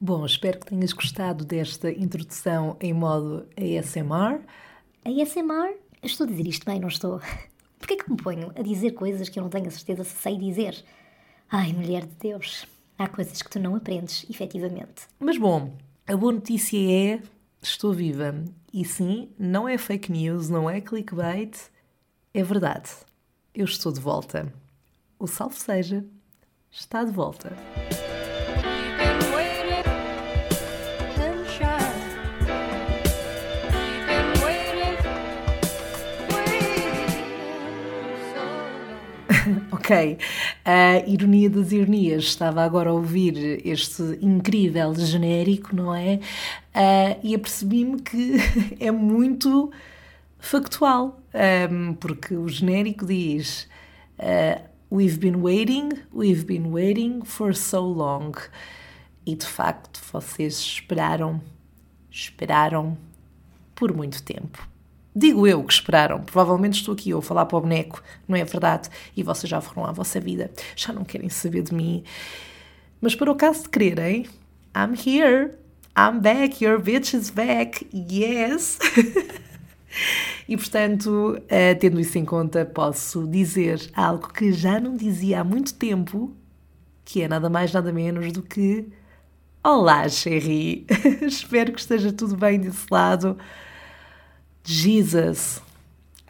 Bom, espero que tenhas gostado desta introdução em modo ASMR. ASMR? Estou a dizer isto bem, não estou? Porquê que me ponho a dizer coisas que eu não tenho a certeza se sei dizer? Ai, mulher de Deus, há coisas que tu não aprendes, efetivamente. Mas bom, a boa notícia é: estou viva. E sim, não é fake news, não é clickbait, é verdade. Eu estou de volta. O salve seja, está de volta. Ok, a ironia das ironias, estava agora a ouvir este incrível genérico, não é? Uh, e apercebi-me que é muito factual, um, porque o genérico diz: uh, We've been waiting, we've been waiting for so long. E de facto, vocês esperaram, esperaram por muito tempo. Digo eu que esperaram. Provavelmente estou aqui eu a falar para o boneco, não é verdade? E vocês já foram à vossa vida, já não querem saber de mim. Mas para o caso de quererem, I'm here. I'm back. Your bitch is back. Yes. e portanto, uh, tendo isso em conta, posso dizer algo que já não dizia há muito tempo, que é nada mais, nada menos do que Olá, Sherry! Espero que esteja tudo bem desse lado. Jesus,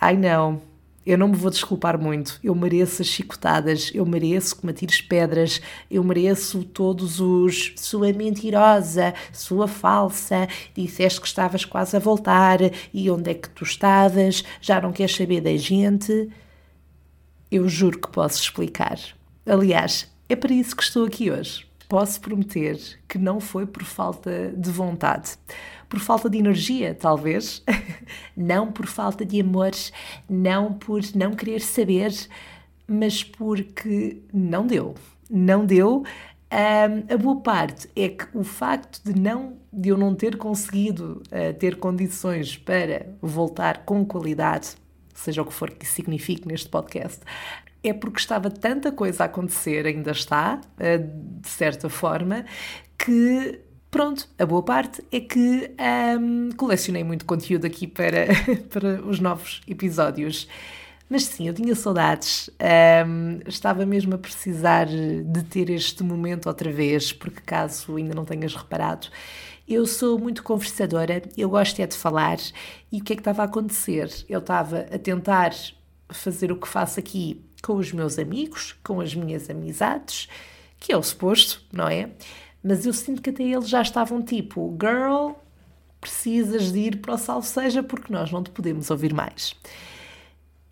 I know. Eu não me vou desculpar muito. Eu mereço as chicotadas, eu mereço que me atires pedras, eu mereço todos os sua mentirosa, sua falsa, disseste que estavas quase a voltar e onde é que tu estavas, já não queres saber da gente. Eu juro que posso explicar. Aliás, é para isso que estou aqui hoje. Posso prometer que não foi por falta de vontade por falta de energia, talvez, não por falta de amor, não por não querer saber, mas porque não deu. Não deu. Um, a boa parte é que o facto de, não, de eu não ter conseguido uh, ter condições para voltar com qualidade, seja o que for que isso signifique neste podcast, é porque estava tanta coisa a acontecer, ainda está, uh, de certa forma, que Pronto, a boa parte é que um, colecionei muito conteúdo aqui para, para os novos episódios. Mas sim, eu tinha saudades, um, estava mesmo a precisar de ter este momento outra vez, porque caso ainda não tenhas reparado, eu sou muito conversadora, eu gosto é de falar, e o que é que estava a acontecer? Eu estava a tentar fazer o que faço aqui com os meus amigos, com as minhas amizades, que é o suposto, não é? Mas eu sinto que até eles já estavam tipo, girl, precisas de ir para o salve seja porque nós não te podemos ouvir mais.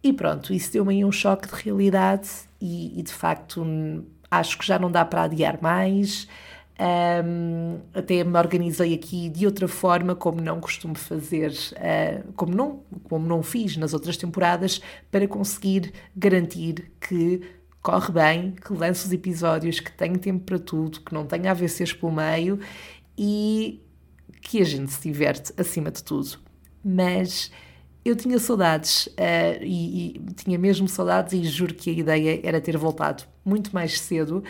E pronto, isso deu-me um choque de realidade e, e, de facto acho que já não dá para adiar mais. Um, até me organizei aqui de outra forma, como não costumo fazer, uh, como, não, como não fiz nas outras temporadas, para conseguir garantir que corre bem, que lance os episódios, que tenha tempo para tudo, que não tenha AVCs pelo meio e que a gente se diverte acima de tudo. Mas eu tinha saudades uh, e, e, tinha mesmo saudades e juro que a ideia era ter voltado muito mais cedo.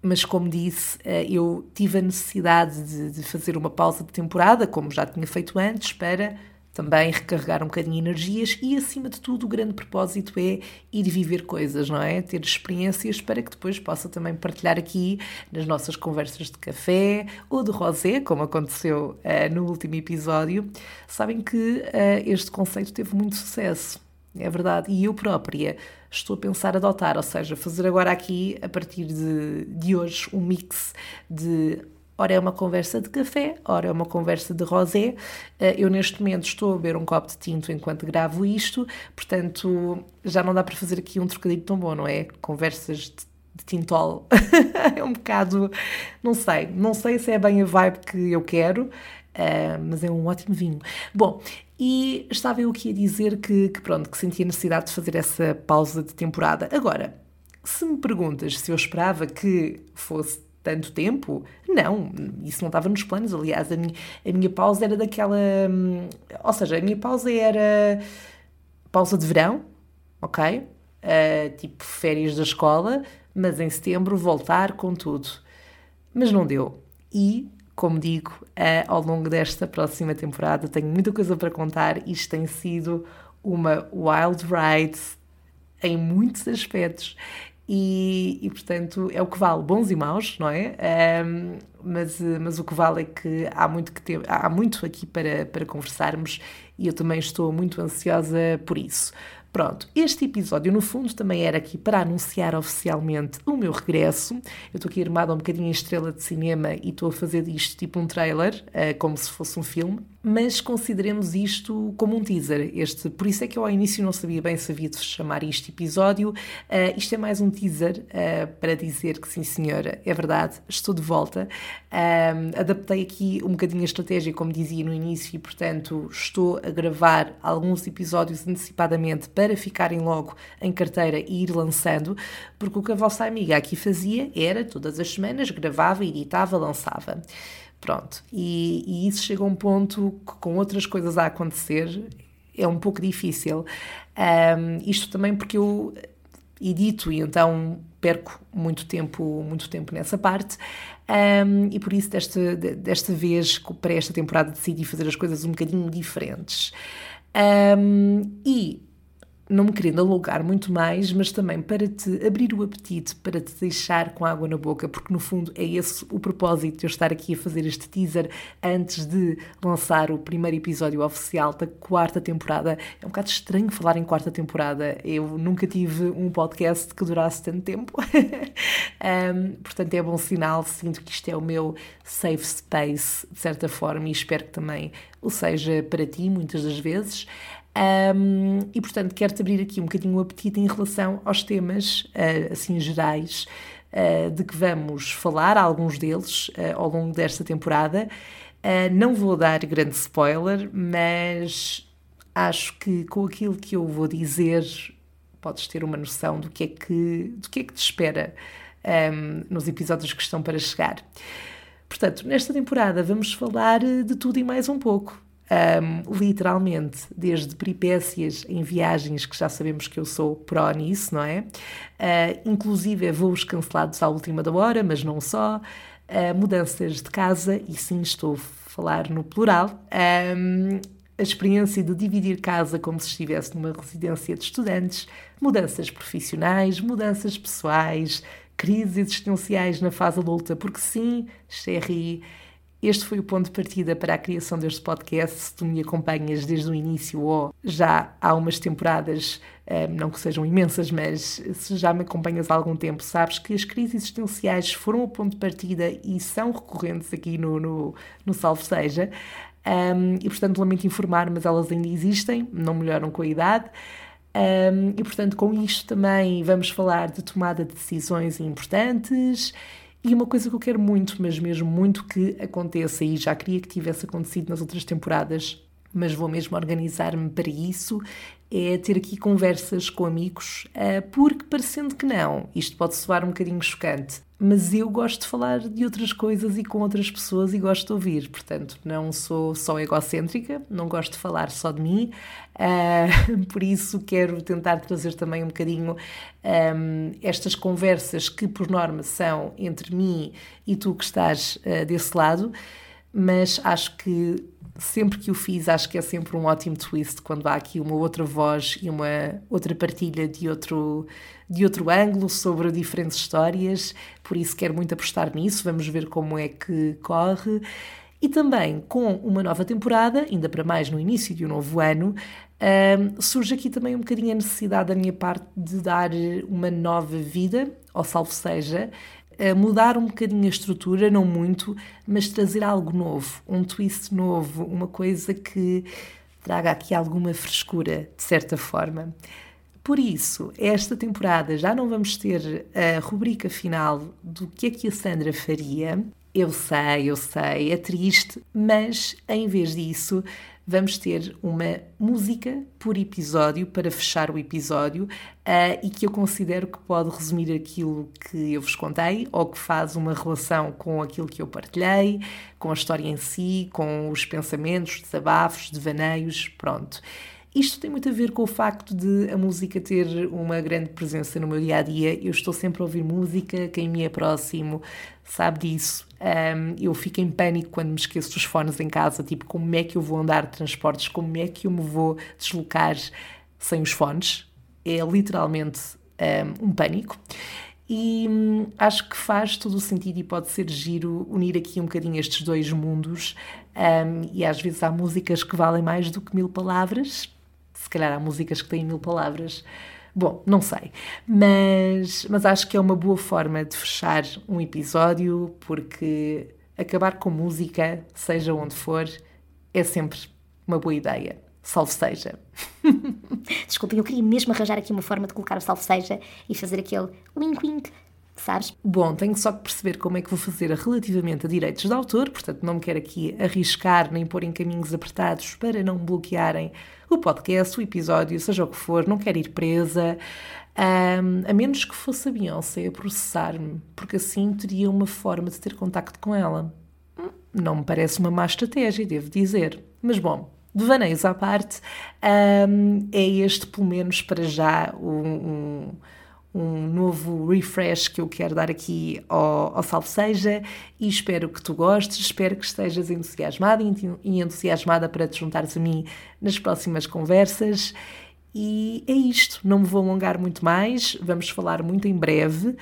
Mas, como disse, uh, eu tive a necessidade de, de fazer uma pausa de temporada, como já tinha feito antes, para também recarregar um bocadinho energias e, acima de tudo, o grande propósito é ir viver coisas, não é? Ter experiências para que depois possa também partilhar aqui nas nossas conversas de café ou de rosé, como aconteceu uh, no último episódio. Sabem que uh, este conceito teve muito sucesso. É verdade, e eu própria estou a pensar adotar, ou seja, fazer agora aqui, a partir de, de hoje, um mix de Ora é uma conversa de café, ora é uma conversa de rosé. Eh, eu neste momento estou a beber um copo de tinto enquanto gravo isto, portanto já não dá para fazer aqui um trocadilho tão bom, não é? Conversas de, de tintol é um bocado, não sei, não sei se é bem a vibe que eu quero, Uh, mas é um ótimo vinho. Bom, e estava eu aqui a dizer que, que, pronto, que sentia necessidade de fazer essa pausa de temporada. Agora, se me perguntas se eu esperava que fosse tanto tempo. Não, isso não estava nos planos. Aliás, a minha, a minha pausa era daquela. Hum, ou seja, a minha pausa era pausa de verão, ok? Uh, tipo férias da escola, mas em setembro voltar com tudo. Mas não deu. E, como digo, uh, ao longo desta próxima temporada tenho muita coisa para contar. Isto tem sido uma wild ride em muitos aspectos. E, e, portanto é o que vale, bons e maus, não é? Um, mas, mas o que vale é que há muito, que ter, há muito aqui para, para conversarmos e eu também estou muito ansiosa por isso. Pronto, este episódio no fundo também era aqui para anunciar oficialmente o meu regresso. Eu estou aqui armada um bocadinho em estrela de cinema e estou a fazer disto tipo um trailer, uh, como se fosse um filme, mas consideremos isto como um teaser. Este, por isso é que eu ao início não sabia bem se havia de chamar isto episódio. Uh, isto é mais um teaser uh, para dizer que sim, senhora, é verdade, estou de volta. adaptei aqui um bocadinho a estratégia, como dizia no início, e portanto estou a gravar alguns episódios antecipadamente para para ficarem logo em carteira e ir lançando, porque o que a vossa amiga aqui fazia era todas as semanas gravava, editava, lançava. Pronto, e, e isso chega a um ponto que com outras coisas a acontecer é um pouco difícil. Um, isto também porque eu edito e então perco muito tempo, muito tempo nessa parte. Um, e por isso desta, desta vez, para esta temporada, decidi fazer as coisas um bocadinho diferentes. Um, e não me querendo alugar muito mais, mas também para te abrir o apetite, para te deixar com água na boca, porque no fundo é esse o propósito de eu estar aqui a fazer este teaser antes de lançar o primeiro episódio oficial da quarta temporada. É um bocado estranho falar em quarta temporada, eu nunca tive um podcast que durasse tanto tempo, um, portanto é bom sinal, sinto que isto é o meu safe space, de certa forma, e espero que também o seja para ti, muitas das vezes. Um, e, portanto, quero-te abrir aqui um bocadinho o apetite em relação aos temas, uh, assim, gerais, uh, de que vamos falar, alguns deles, uh, ao longo desta temporada. não vou dar grande spoiler, mas acho que com aquilo que eu vou dizer podes ter uma noção do que é que, do que, é que te espera um, nos episódios que estão para chegar. Portanto, nesta temporada vamos falar de tudo e mais um pouco um, literalmente, desde peripécias em viagens, que já sabemos que eu sou pró nisso, não é? Uh, inclusive voos cancelados à última da hora, mas não só. Uh, mudanças de casa, e sim, estou a falar no plural. Um, a experiência de dividir casa como se estivesse numa residência de estudantes, mudanças profissionais, mudanças pessoais, crises existenciais na fase adulta, porque sim, Cherry este foi o ponto de partida para a criação deste podcast. Se tu me acompanhas desde o início ou já há umas temporadas, eh, não que sejam imensas, mas se já me acompanhas há algum tempo, sabes que as crises existenciais foram o ponto de partida e são recorrentes aqui no, no, no Salve Seja. Um, e portanto, lamento informar, mas elas ainda existem, não melhoram com a idade. Um, e portanto, com isto também vamos falar de tomada de decisões importantes e uma coisa que eu quero muito, mas mesmo muito que aconteça, e já queria que tivesse acontecido nas outras temporadas, mas vou mesmo organizar-me para isso, é ter aqui conversas com amigos, eh, porque parecendo que não, isto pode soar um bocadinho chocante, mas eu gosto de falar de outras coisas e com outras pessoas e gosto de ouvir, portanto, não sou só egocêntrica, não gosto de falar só de mim, uh, por isso quero tentar trazer também um bocadinho ehm, estas conversas que, por norma, são entre mim e tu que estás desse lado, mas acho que sempre que o fiz, acho que é sempre um ótimo twist quando há aqui uma outra voz e uma outra partilha de outro, de outro ângulo sobre diferentes histórias. Por isso, quero muito apostar nisso. Vamos ver como é que corre. E também com uma nova temporada, ainda para mais no início de um novo ano, um, surge aqui também um bocadinho a necessidade da minha parte de dar uma nova vida, ou salvo seja, mudar um bocadinho a estrutura, não muito, mas trazer algo novo, um twist novo, uma coisa que traga aqui alguma frescura, de certa forma. Por isso, esta temporada já não vamos ter a rubrica final do que é que a Sandra faria. Eu sei, eu sei, é triste, mas em vez disso, vamos ter uma música por episódio para fechar o episódio uh, e que eu considero que pode resumir aquilo que eu vos contei ou que faz uma relação com aquilo que eu partilhei, com a história em si, com os pensamentos, desabafos, devaneios, pronto. Isto tem muito a ver com o facto de a música ter uma grande presença no meu dia a dia. Eu estou sempre a ouvir música, quem me é próximo sabe disso. Um, eu fico em pânico quando me esqueço dos fones em casa, tipo, como é que eu vou andar de transportes, como é que eu me vou deslocar sem os fones. É literalmente um, um pânico. E hum, acho que faz todo o sentido e pode ser giro unir aqui um bocadinho estes dois mundos. Um, e às vezes há músicas que valem mais do que mil palavras, se calhar há músicas que têm mil palavras. Bom, não sei. Mas, mas acho que é uma boa forma de fechar um episódio, porque acabar com música, seja onde for, é sempre uma boa ideia. Salve seja. Desculpem, eu queria mesmo arranjar aqui uma forma de colocar o salve seja e fazer aquele wink wink sabes? Bom, tenho só que perceber como é que vou fazer relativamente a direitos de autor, portanto não me quero aqui arriscar nem pôr em caminhos apertados para não bloquearem o podcast, o episódio, seja o que for, não quero ir presa. Um, a menos que fosse a Beyoncé a processar-me, porque assim teria uma forma de ter contacto com ela. Não me parece uma má estratégia, devo dizer. Mas bom, devaneios à parte, um, é este, pelo menos para já, um, um um novo refresh que eu quero dar aqui ao, ao Salve Seja e espero que tu gostes, espero que estejas entusiasmada e entusiasmada para te juntares a mim nas próximas conversas. E é isto, não me vou alongar muito mais, vamos falar muito em breve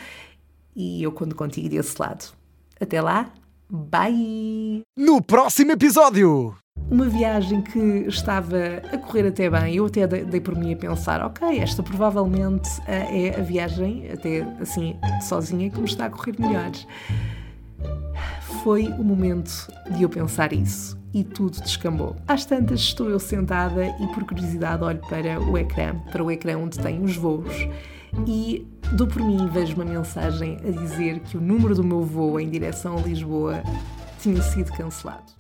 e eu conto contigo desse lado. Até lá, bye! No próximo episódio! Uma viagem que estava a correr até bem, eu até dei por mim a pensar, ok, esta provavelmente eh, é a viagem, até assim, sozinha, que me está a correr melhor. Foi o momento de eu pensar isso e tudo descambou. Às tantas estou eu sentada e por curiosidade olho para o ecrã, para o ecrã onde tem os voos e dou por mim e vejo uma mensagem a dizer que o número do meu voo em direção a Lisboa tinha sido cancelado.